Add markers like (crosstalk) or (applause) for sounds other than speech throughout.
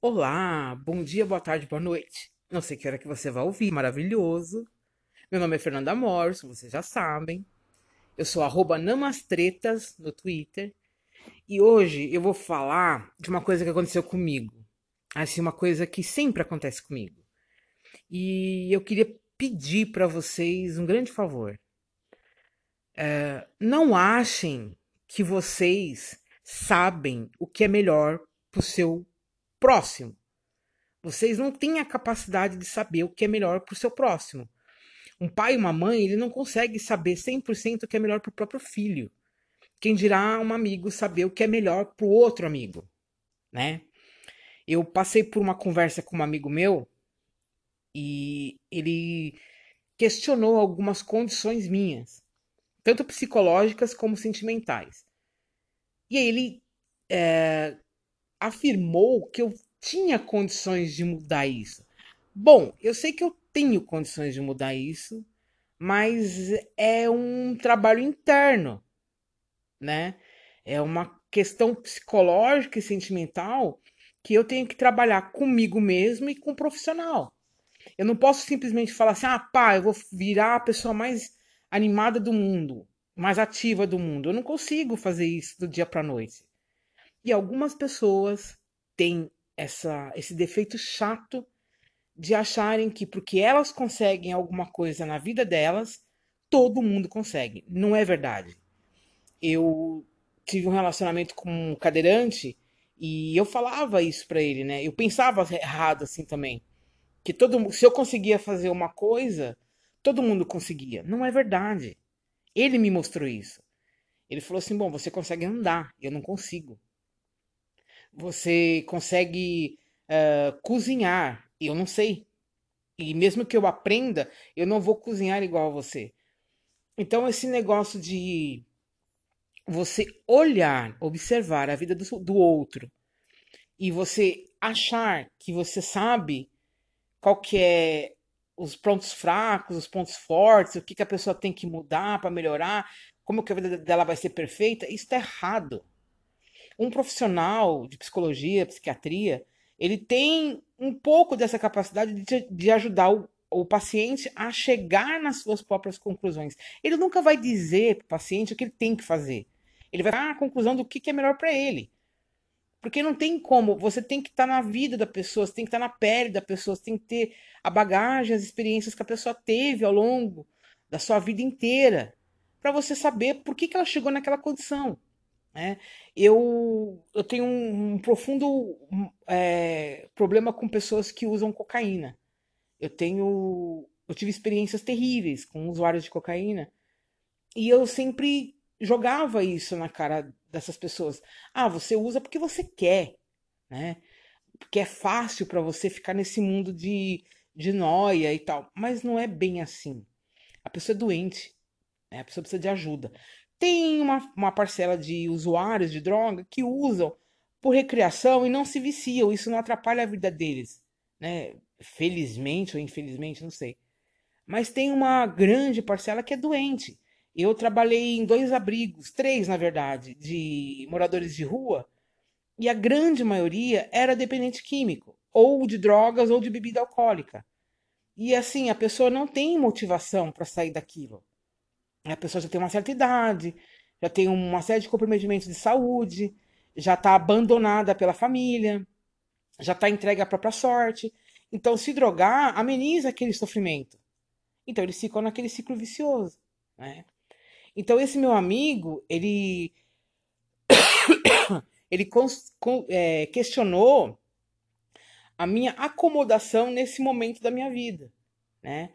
Olá, bom dia, boa tarde, boa noite. Não sei que hora que você vai ouvir, maravilhoso. Meu nome é Fernanda Morso, vocês já sabem. Eu sou arroba namastretas no Twitter. E hoje eu vou falar de uma coisa que aconteceu comigo. Assim, uma coisa que sempre acontece comigo. E eu queria pedir para vocês um grande favor. É, não achem que vocês sabem o que é melhor para o seu próximo. Vocês não têm a capacidade de saber o que é melhor para o seu próximo. Um pai e uma mãe, ele não consegue saber 100% o que é melhor para o próprio filho. Quem dirá um amigo saber o que é melhor para o outro amigo, né? Eu passei por uma conversa com um amigo meu e ele questionou algumas condições minhas, tanto psicológicas como sentimentais. E aí ele é, afirmou que eu tinha condições de mudar isso. Bom, eu sei que eu tenho condições de mudar isso, mas é um trabalho interno, né? É uma questão psicológica e sentimental que eu tenho que trabalhar comigo mesmo e com o profissional. Eu não posso simplesmente falar assim: ah, pá, eu vou virar a pessoa mais animada do mundo, mais ativa do mundo. Eu não consigo fazer isso do dia para noite. E algumas pessoas têm essa, esse defeito chato de acharem que porque elas conseguem alguma coisa na vida delas, todo mundo consegue. Não é verdade. Eu tive um relacionamento com um cadeirante e eu falava isso para ele, né? Eu pensava errado assim também, que todo se eu conseguia fazer uma coisa, todo mundo conseguia. Não é verdade. Ele me mostrou isso. Ele falou assim: "Bom, você consegue andar, eu não consigo você consegue uh, cozinhar. Eu não sei. E mesmo que eu aprenda, eu não vou cozinhar igual a você. Então, esse negócio de você olhar, observar a vida do, do outro e você achar que você sabe qual que é os pontos fracos, os pontos fortes, o que, que a pessoa tem que mudar para melhorar, como que a vida dela vai ser perfeita, isso está errado um profissional de psicologia, psiquiatria, ele tem um pouco dessa capacidade de, de ajudar o, o paciente a chegar nas suas próprias conclusões. Ele nunca vai dizer para o paciente o que ele tem que fazer. Ele vai dar a conclusão do que, que é melhor para ele. Porque não tem como, você tem que estar tá na vida da pessoa, você tem que estar tá na pele da pessoa, você tem que ter a bagagem, as experiências que a pessoa teve ao longo da sua vida inteira, para você saber por que, que ela chegou naquela condição. Né? Eu, eu tenho um, um profundo é, problema com pessoas que usam cocaína. Eu tenho. Eu tive experiências terríveis com usuários de cocaína. E eu sempre jogava isso na cara dessas pessoas. Ah, você usa porque você quer, né? Porque é fácil para você ficar nesse mundo de, de noia e tal. Mas não é bem assim. A pessoa é doente. Né? A pessoa precisa de ajuda. Tem uma, uma parcela de usuários de droga que usam por recreação e não se viciam. Isso não atrapalha a vida deles, né? Felizmente ou infelizmente, não sei. Mas tem uma grande parcela que é doente. Eu trabalhei em dois abrigos, três na verdade, de moradores de rua, e a grande maioria era dependente químico, ou de drogas ou de bebida alcoólica. E assim, a pessoa não tem motivação para sair daquilo. A pessoa já tem uma certa idade, já tem uma série de comprometimentos de saúde, já está abandonada pela família, já está entregue à própria sorte. Então, se drogar ameniza aquele sofrimento. Então, eles ficam naquele ciclo vicioso. Né? Então, esse meu amigo, ele, (coughs) ele é, questionou a minha acomodação nesse momento da minha vida. Né?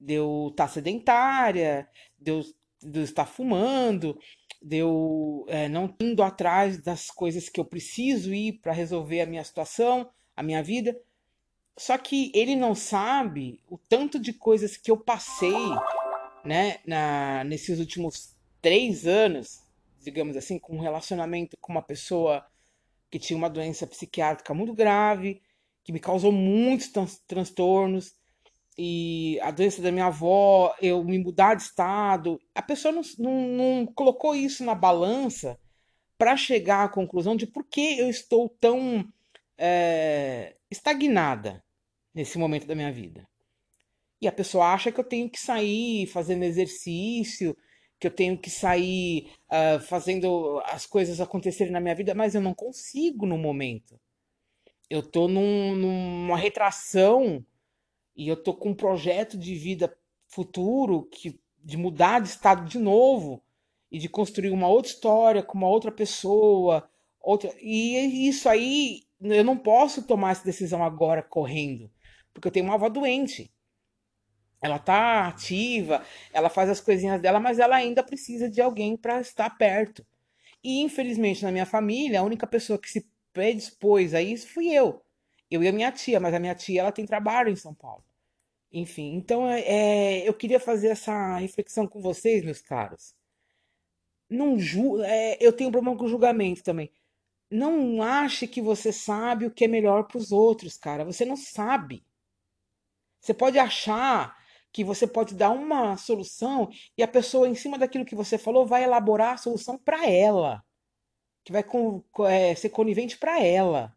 De eu estar tá sedentária, de eu, de estar fumando, de eu é, não indo atrás das coisas que eu preciso ir para resolver a minha situação, a minha vida. Só que ele não sabe o tanto de coisas que eu passei, né, na, nesses últimos três anos, digamos assim, com um relacionamento com uma pessoa que tinha uma doença psiquiátrica muito grave, que me causou muitos transtornos, e a doença da minha avó, eu me mudar de estado. A pessoa não, não, não colocou isso na balança para chegar à conclusão de por que eu estou tão é, estagnada nesse momento da minha vida. E a pessoa acha que eu tenho que sair fazendo exercício, que eu tenho que sair uh, fazendo as coisas acontecerem na minha vida, mas eu não consigo no momento. Eu tô num, numa retração e eu tô com um projeto de vida futuro que de mudar de estado de novo e de construir uma outra história com uma outra pessoa, outra e isso aí eu não posso tomar essa decisão agora correndo, porque eu tenho uma avó doente. Ela tá ativa, ela faz as coisinhas dela, mas ela ainda precisa de alguém para estar perto. E infelizmente na minha família, a única pessoa que se predispôs a isso fui eu. Eu e a minha tia, mas a minha tia ela tem trabalho em São Paulo. Enfim, então é, é eu queria fazer essa reflexão com vocês, meus caros. Não ju é, eu tenho um problema com julgamento também. Não ache que você sabe o que é melhor para os outros, cara. Você não sabe. Você pode achar que você pode dar uma solução e a pessoa, em cima daquilo que você falou, vai elaborar a solução para ela, que vai com, é, ser conivente para ela.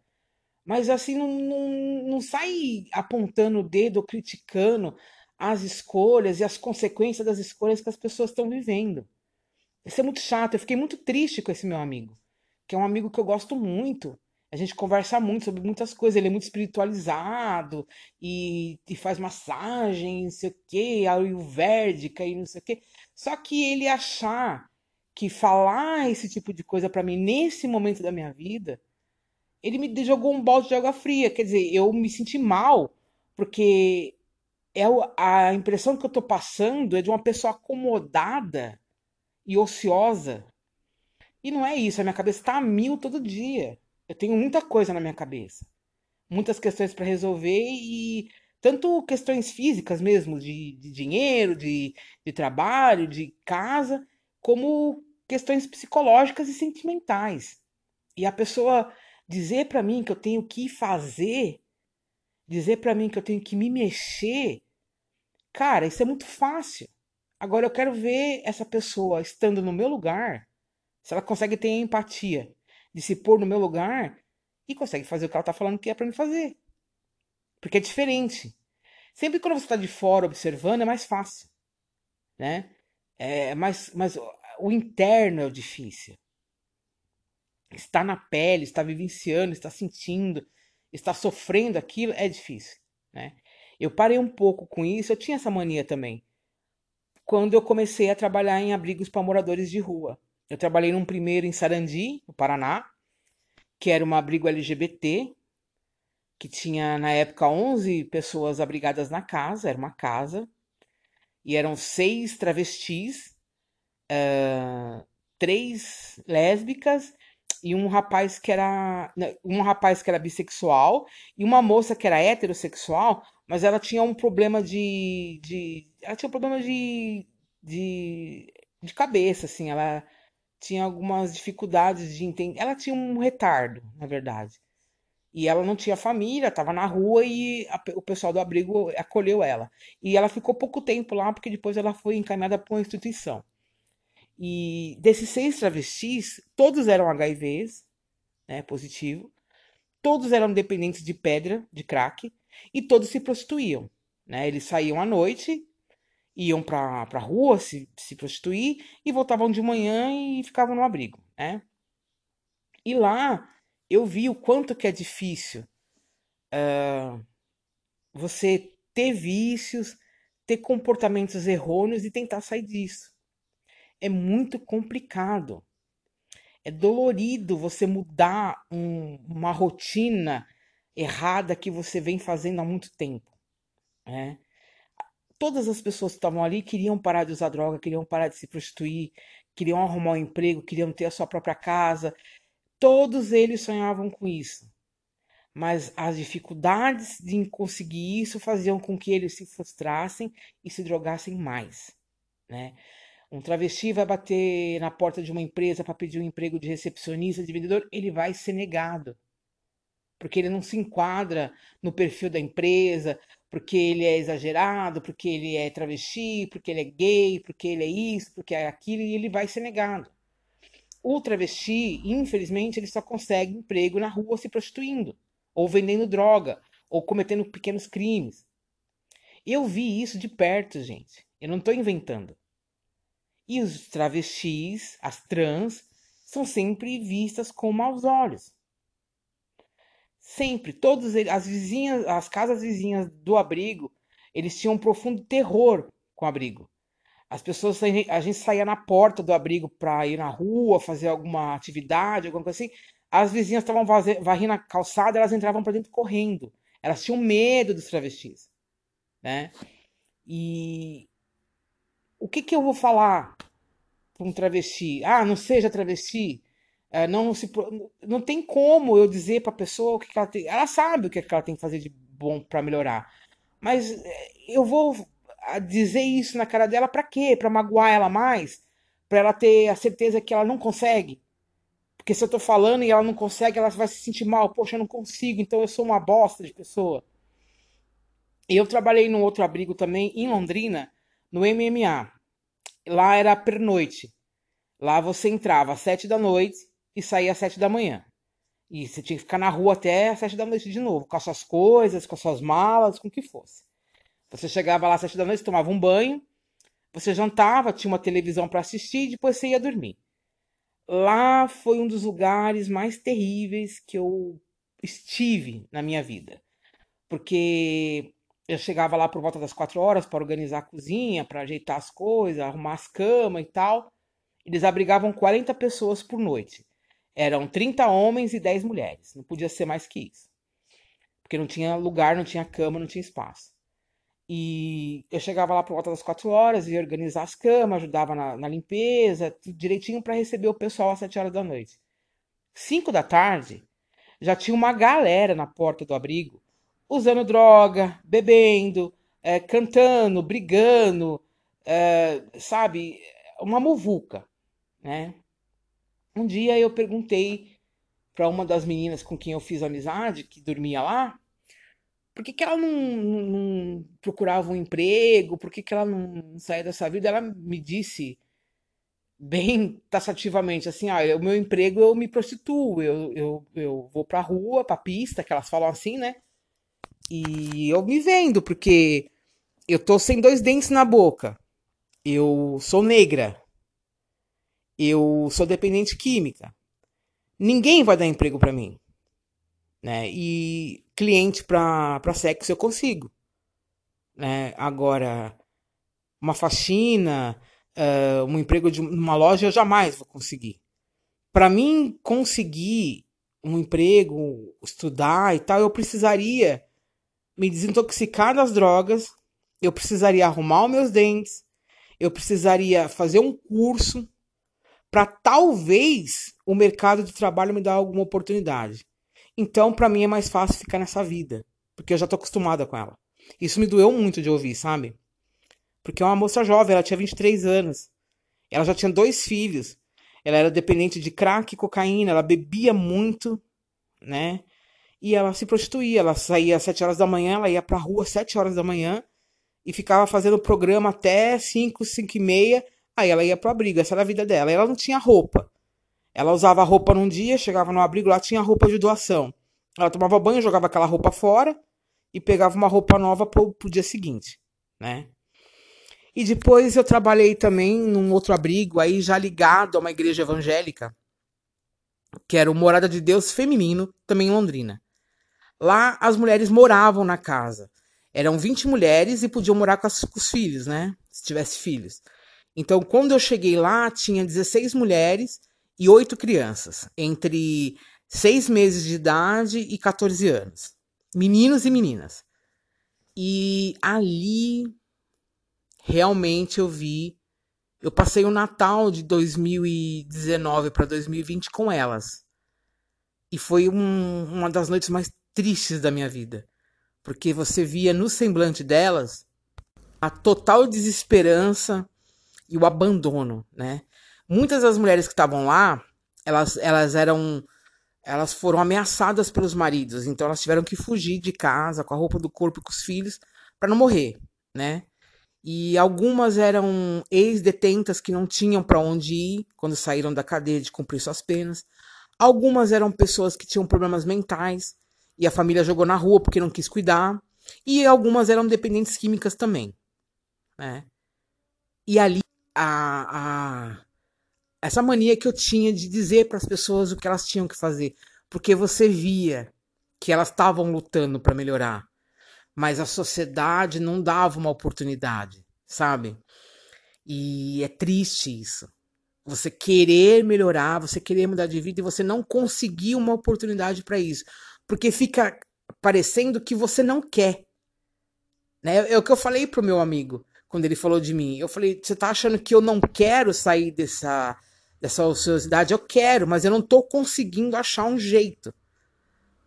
Mas assim, não, não, não sai apontando o dedo criticando as escolhas e as consequências das escolhas que as pessoas estão vivendo. Isso é muito chato. Eu fiquei muito triste com esse meu amigo, que é um amigo que eu gosto muito. A gente conversa muito sobre muitas coisas. Ele é muito espiritualizado e, e faz massagem, não sei o quê, ayurvédica e não sei o quê. Só que ele achar que falar esse tipo de coisa para mim nesse momento da minha vida, ele me jogou um balde de água fria. Quer dizer, eu me senti mal, porque é a impressão que eu tô passando é de uma pessoa acomodada e ociosa. E não é isso, a minha cabeça tá a mil todo dia. Eu tenho muita coisa na minha cabeça, muitas questões para resolver e tanto questões físicas mesmo, de, de dinheiro, de, de trabalho, de casa, como questões psicológicas e sentimentais. E a pessoa dizer para mim que eu tenho que fazer, dizer para mim que eu tenho que me mexer, cara, isso é muito fácil. Agora eu quero ver essa pessoa estando no meu lugar, se ela consegue ter empatia de se pôr no meu lugar e consegue fazer o que ela está falando que é para me fazer. Porque é diferente. Sempre quando você está de fora observando é mais fácil, né? É mais, mas o interno é o difícil. Está na pele, está vivenciando, está sentindo, está sofrendo aquilo é difícil, né? Eu parei um pouco com isso, eu tinha essa mania também. Quando eu comecei a trabalhar em abrigos para moradores de rua. Eu trabalhei num primeiro em Sarandi, no Paraná, que era um abrigo LGBT, que tinha na época 11 pessoas abrigadas na casa, era uma casa, e eram seis travestis, uh, três lésbicas e um rapaz que era um rapaz que era bissexual e uma moça que era heterossexual, mas ela tinha um problema de, de ela tinha um problema de, de, de cabeça, assim, ela tinha algumas dificuldades de entender. Ela tinha um retardo, na verdade. E ela não tinha família, estava na rua e a, o pessoal do abrigo acolheu ela. E ela ficou pouco tempo lá, porque depois ela foi encaminhada para uma instituição. E desses seis travestis, todos eram HIVs, né, positivo. Todos eram dependentes de pedra, de crack, e todos se prostituíam. Né? Eles saíam à noite iam para a rua se, se prostituir e voltavam de manhã e ficavam no abrigo, né? E lá eu vi o quanto que é difícil uh, você ter vícios, ter comportamentos errôneos e tentar sair disso. É muito complicado. É dolorido você mudar um, uma rotina errada que você vem fazendo há muito tempo. Né? todas as pessoas que estavam ali queriam parar de usar droga, queriam parar de se prostituir, queriam arrumar um emprego, queriam ter a sua própria casa. Todos eles sonhavam com isso. Mas as dificuldades de conseguir isso faziam com que eles se frustrassem e se drogassem mais, né? Um travesti vai bater na porta de uma empresa para pedir um emprego de recepcionista, de vendedor, ele vai ser negado. Porque ele não se enquadra no perfil da empresa, porque ele é exagerado, porque ele é travesti, porque ele é gay, porque ele é isso, porque é aquilo, e ele vai ser negado. O travesti, infelizmente, ele só consegue emprego na rua se prostituindo. ou vendendo droga, ou cometendo pequenos crimes. Eu vi isso de perto, gente. Eu não estou inventando. E os travestis, as trans, são sempre vistas com maus olhos. Sempre, todos as vizinhas, as casas vizinhas do abrigo, eles tinham um profundo terror com o abrigo. As pessoas, a gente saía na porta do abrigo para ir na rua, fazer alguma atividade, alguma coisa assim. As vizinhas estavam varrendo a calçada, elas entravam para dentro correndo. Elas tinham medo dos travestis, né? E o que que eu vou falar um travesti? Ah, não seja travesti. É, não se não tem como eu dizer para a pessoa o que, ela tem. Ela sabe o que, que ela tem que fazer de bom para melhorar. Mas é, eu vou dizer isso na cara dela para quê? Para magoar ela mais? Para ela ter a certeza que ela não consegue? Porque se eu tô falando e ela não consegue, ela vai se sentir mal. Poxa, eu não consigo, então eu sou uma bosta de pessoa. Eu trabalhei num outro abrigo também em Londrina, no MMA. Lá era pernoite. Lá você entrava às sete da noite e saía às sete da manhã. E você tinha que ficar na rua até às sete da noite de novo, com as suas coisas, com as suas malas, com o que fosse. Você chegava lá às sete da noite, tomava um banho, você jantava, tinha uma televisão para assistir e depois você ia dormir. Lá foi um dos lugares mais terríveis que eu estive na minha vida. Porque eu chegava lá por volta das quatro horas para organizar a cozinha, para ajeitar as coisas, arrumar as camas e tal. Eles abrigavam 40 pessoas por noite. Eram 30 homens e 10 mulheres. Não podia ser mais que isso. Porque não tinha lugar, não tinha cama, não tinha espaço. E eu chegava lá por volta das quatro horas, ia organizar as camas, ajudava na, na limpeza, tudo direitinho para receber o pessoal às sete horas da noite. Cinco da tarde, já tinha uma galera na porta do abrigo, usando droga, bebendo, é, cantando, brigando, é, sabe? Uma muvuca, né? Um dia eu perguntei para uma das meninas com quem eu fiz amizade, que dormia lá, por que, que ela não, não, procurava um emprego? Por que, que ela não saía dessa vida? Ela me disse bem taxativamente assim: ah, o meu emprego eu me prostituo, eu, eu, eu vou pra rua, pra pista, que elas falam assim, né? E eu me vendo, porque eu tô sem dois dentes na boca, eu sou negra, eu sou dependente química. Ninguém vai dar emprego para mim né? E cliente para sexo eu consigo, né? Agora, uma faxina, uh, um emprego de uma loja eu jamais vou conseguir. Para mim conseguir um emprego, estudar e tal, eu precisaria me desintoxicar das drogas, eu precisaria arrumar os meus dentes, eu precisaria fazer um curso para talvez o mercado de trabalho me dar alguma oportunidade. Então, para mim é mais fácil ficar nessa vida, porque eu já tô acostumada com ela. Isso me doeu muito de ouvir, sabe? Porque é uma moça jovem, ela tinha 23 anos. Ela já tinha dois filhos. Ela era dependente de crack e cocaína, ela bebia muito, né? E ela se prostituía, ela saía às 7 horas da manhã, ela ia pra rua às 7 horas da manhã e ficava fazendo programa até 5, 5 e meia. Aí ela ia pro abrigo, essa era a vida dela. Ela não tinha roupa. Ela usava roupa num dia, chegava no abrigo, lá tinha roupa de doação. Ela tomava banho, jogava aquela roupa fora e pegava uma roupa nova pro, pro dia seguinte, né? E depois eu trabalhei também num outro abrigo, aí já ligado a uma igreja evangélica, que era o Morada de Deus Feminino, também em Londrina. Lá as mulheres moravam na casa. Eram 20 mulheres e podiam morar com, as, com os filhos, né? Se tivesse filhos. Então, quando eu cheguei lá, tinha 16 mulheres e oito crianças, entre seis meses de idade e 14 anos. Meninos e meninas. E ali realmente eu vi. Eu passei o Natal de 2019 para 2020 com elas. E foi um, uma das noites mais tristes da minha vida. Porque você via no semblante delas a total desesperança e o abandono, né? Muitas das mulheres que estavam lá, elas, elas eram elas foram ameaçadas pelos maridos, então elas tiveram que fugir de casa com a roupa do corpo e com os filhos para não morrer, né? E algumas eram ex-detentas que não tinham para onde ir quando saíram da cadeia de cumprir suas penas. Algumas eram pessoas que tinham problemas mentais e a família jogou na rua porque não quis cuidar. E algumas eram dependentes químicas também. Né? E ali, a, a, essa mania que eu tinha de dizer para as pessoas o que elas tinham que fazer. Porque você via que elas estavam lutando para melhorar. Mas a sociedade não dava uma oportunidade, sabe? E é triste isso. Você querer melhorar, você querer mudar de vida e você não conseguir uma oportunidade para isso. Porque fica parecendo que você não quer. Né? É o que eu falei pro meu amigo quando ele falou de mim. Eu falei: você tá achando que eu não quero sair dessa, dessa ociosidade? Eu quero, mas eu não tô conseguindo achar um jeito.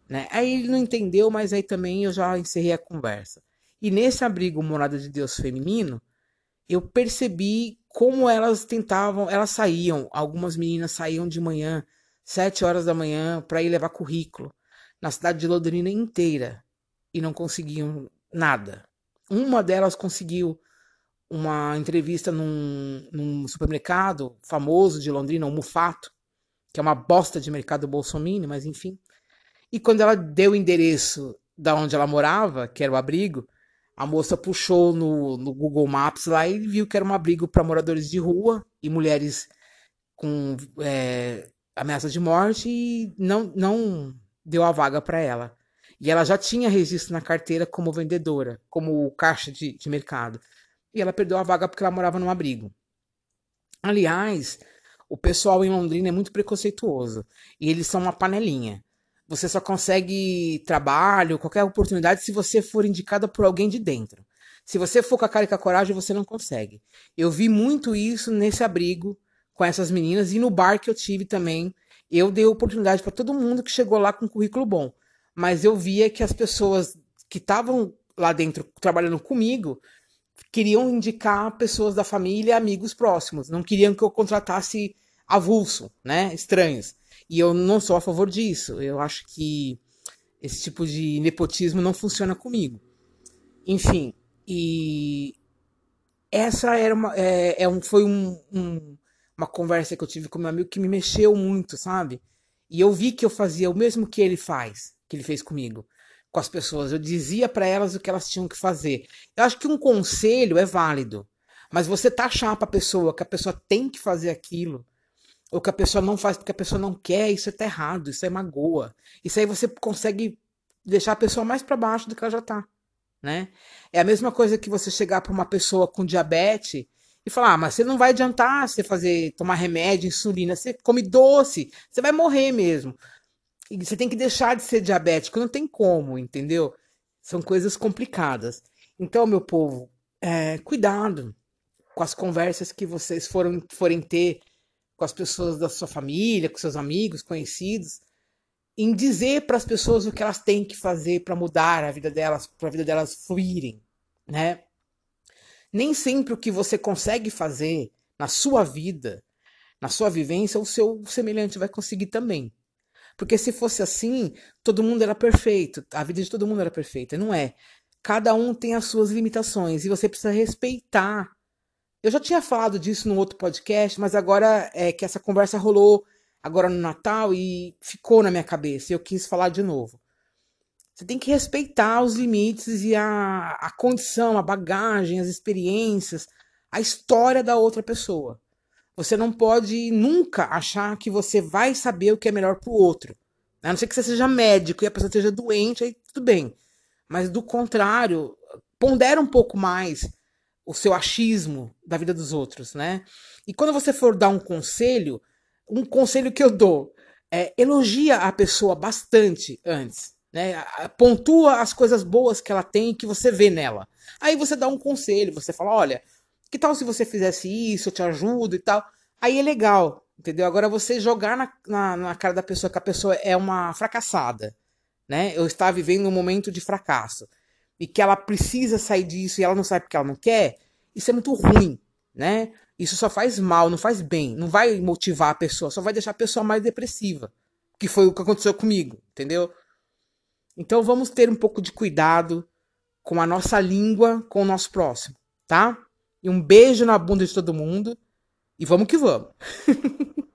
Né? Aí ele não entendeu, mas aí também eu já encerrei a conversa. E nesse abrigo Morada de Deus feminino, eu percebi como elas tentavam, elas saíam, algumas meninas saíam de manhã, sete horas da manhã, para ir levar currículo na cidade de Londrina inteira e não conseguiam nada. Uma delas conseguiu uma entrevista num, num supermercado famoso de Londrina, o Mufato, que é uma bosta de mercado bolsominion, mas enfim. E quando ela deu o endereço da onde ela morava, que era o abrigo, a moça puxou no, no Google Maps lá e viu que era um abrigo para moradores de rua e mulheres com é, ameaças de morte e não, não deu a vaga para ela. E ela já tinha registro na carteira como vendedora, como caixa de, de mercado. E ela perdeu a vaga porque ela morava num abrigo. Aliás, o pessoal em Londrina é muito preconceituoso. E eles são uma panelinha. Você só consegue trabalho, qualquer oportunidade, se você for indicada por alguém de dentro. Se você for com a cara e com a coragem, você não consegue. Eu vi muito isso nesse abrigo com essas meninas e no bar que eu tive também eu dei oportunidade para todo mundo que chegou lá com currículo bom. Mas eu via que as pessoas que estavam lá dentro trabalhando comigo queriam indicar pessoas da família, amigos próximos. Não queriam que eu contratasse avulso, né? Estranhos. E eu não sou a favor disso. Eu acho que esse tipo de nepotismo não funciona comigo. Enfim, e essa era uma, é, é um, foi um, um, uma conversa que eu tive com meu amigo que me mexeu muito, sabe? E eu vi que eu fazia o mesmo que ele faz, que ele fez comigo, com as pessoas. Eu dizia para elas o que elas tinham que fazer. Eu acho que um conselho é válido, mas você taxar para a pessoa que a pessoa tem que fazer aquilo, ou que a pessoa não faz porque a pessoa não quer, isso é tá errado, isso é magoa. Isso aí você consegue deixar a pessoa mais para baixo do que ela já tá, né? É a mesma coisa que você chegar para uma pessoa com diabetes e falar, ah, mas você não vai adiantar você fazer, tomar remédio, insulina, você come doce, você vai morrer mesmo. E você tem que deixar de ser diabético, não tem como, entendeu? São coisas complicadas. Então, meu povo, é, cuidado com as conversas que vocês foram, forem ter com as pessoas da sua família, com seus amigos, conhecidos, em dizer para as pessoas o que elas têm que fazer para mudar a vida delas, para a vida delas fluírem, né? Nem sempre o que você consegue fazer na sua vida, na sua vivência, o seu semelhante vai conseguir também. Porque se fosse assim, todo mundo era perfeito, a vida de todo mundo era perfeita. Não é. Cada um tem as suas limitações e você precisa respeitar. Eu já tinha falado disso no outro podcast, mas agora é que essa conversa rolou agora no Natal e ficou na minha cabeça e eu quis falar de novo. Você tem que respeitar os limites e a, a condição, a bagagem, as experiências, a história da outra pessoa. Você não pode nunca achar que você vai saber o que é melhor para o outro. A não ser que você seja médico e a pessoa esteja doente, aí tudo bem. Mas do contrário, pondera um pouco mais o seu achismo da vida dos outros, né? E quando você for dar um conselho, um conselho que eu dou é elogia a pessoa bastante antes né? Pontua as coisas boas que ela tem que você vê nela. Aí você dá um conselho, você fala, olha, que tal se você fizesse isso, eu te ajudo e tal. Aí é legal, entendeu? Agora você jogar na, na, na cara da pessoa que a pessoa é uma fracassada, né? Eu estava vivendo um momento de fracasso e que ela precisa sair disso e ela não sabe porque ela não quer, isso é muito ruim, né? Isso só faz mal, não faz bem, não vai motivar a pessoa, só vai deixar a pessoa mais depressiva. Que foi o que aconteceu comigo, entendeu? Então vamos ter um pouco de cuidado com a nossa língua, com o nosso próximo, tá? E um beijo na bunda de todo mundo e vamos que vamos. (laughs)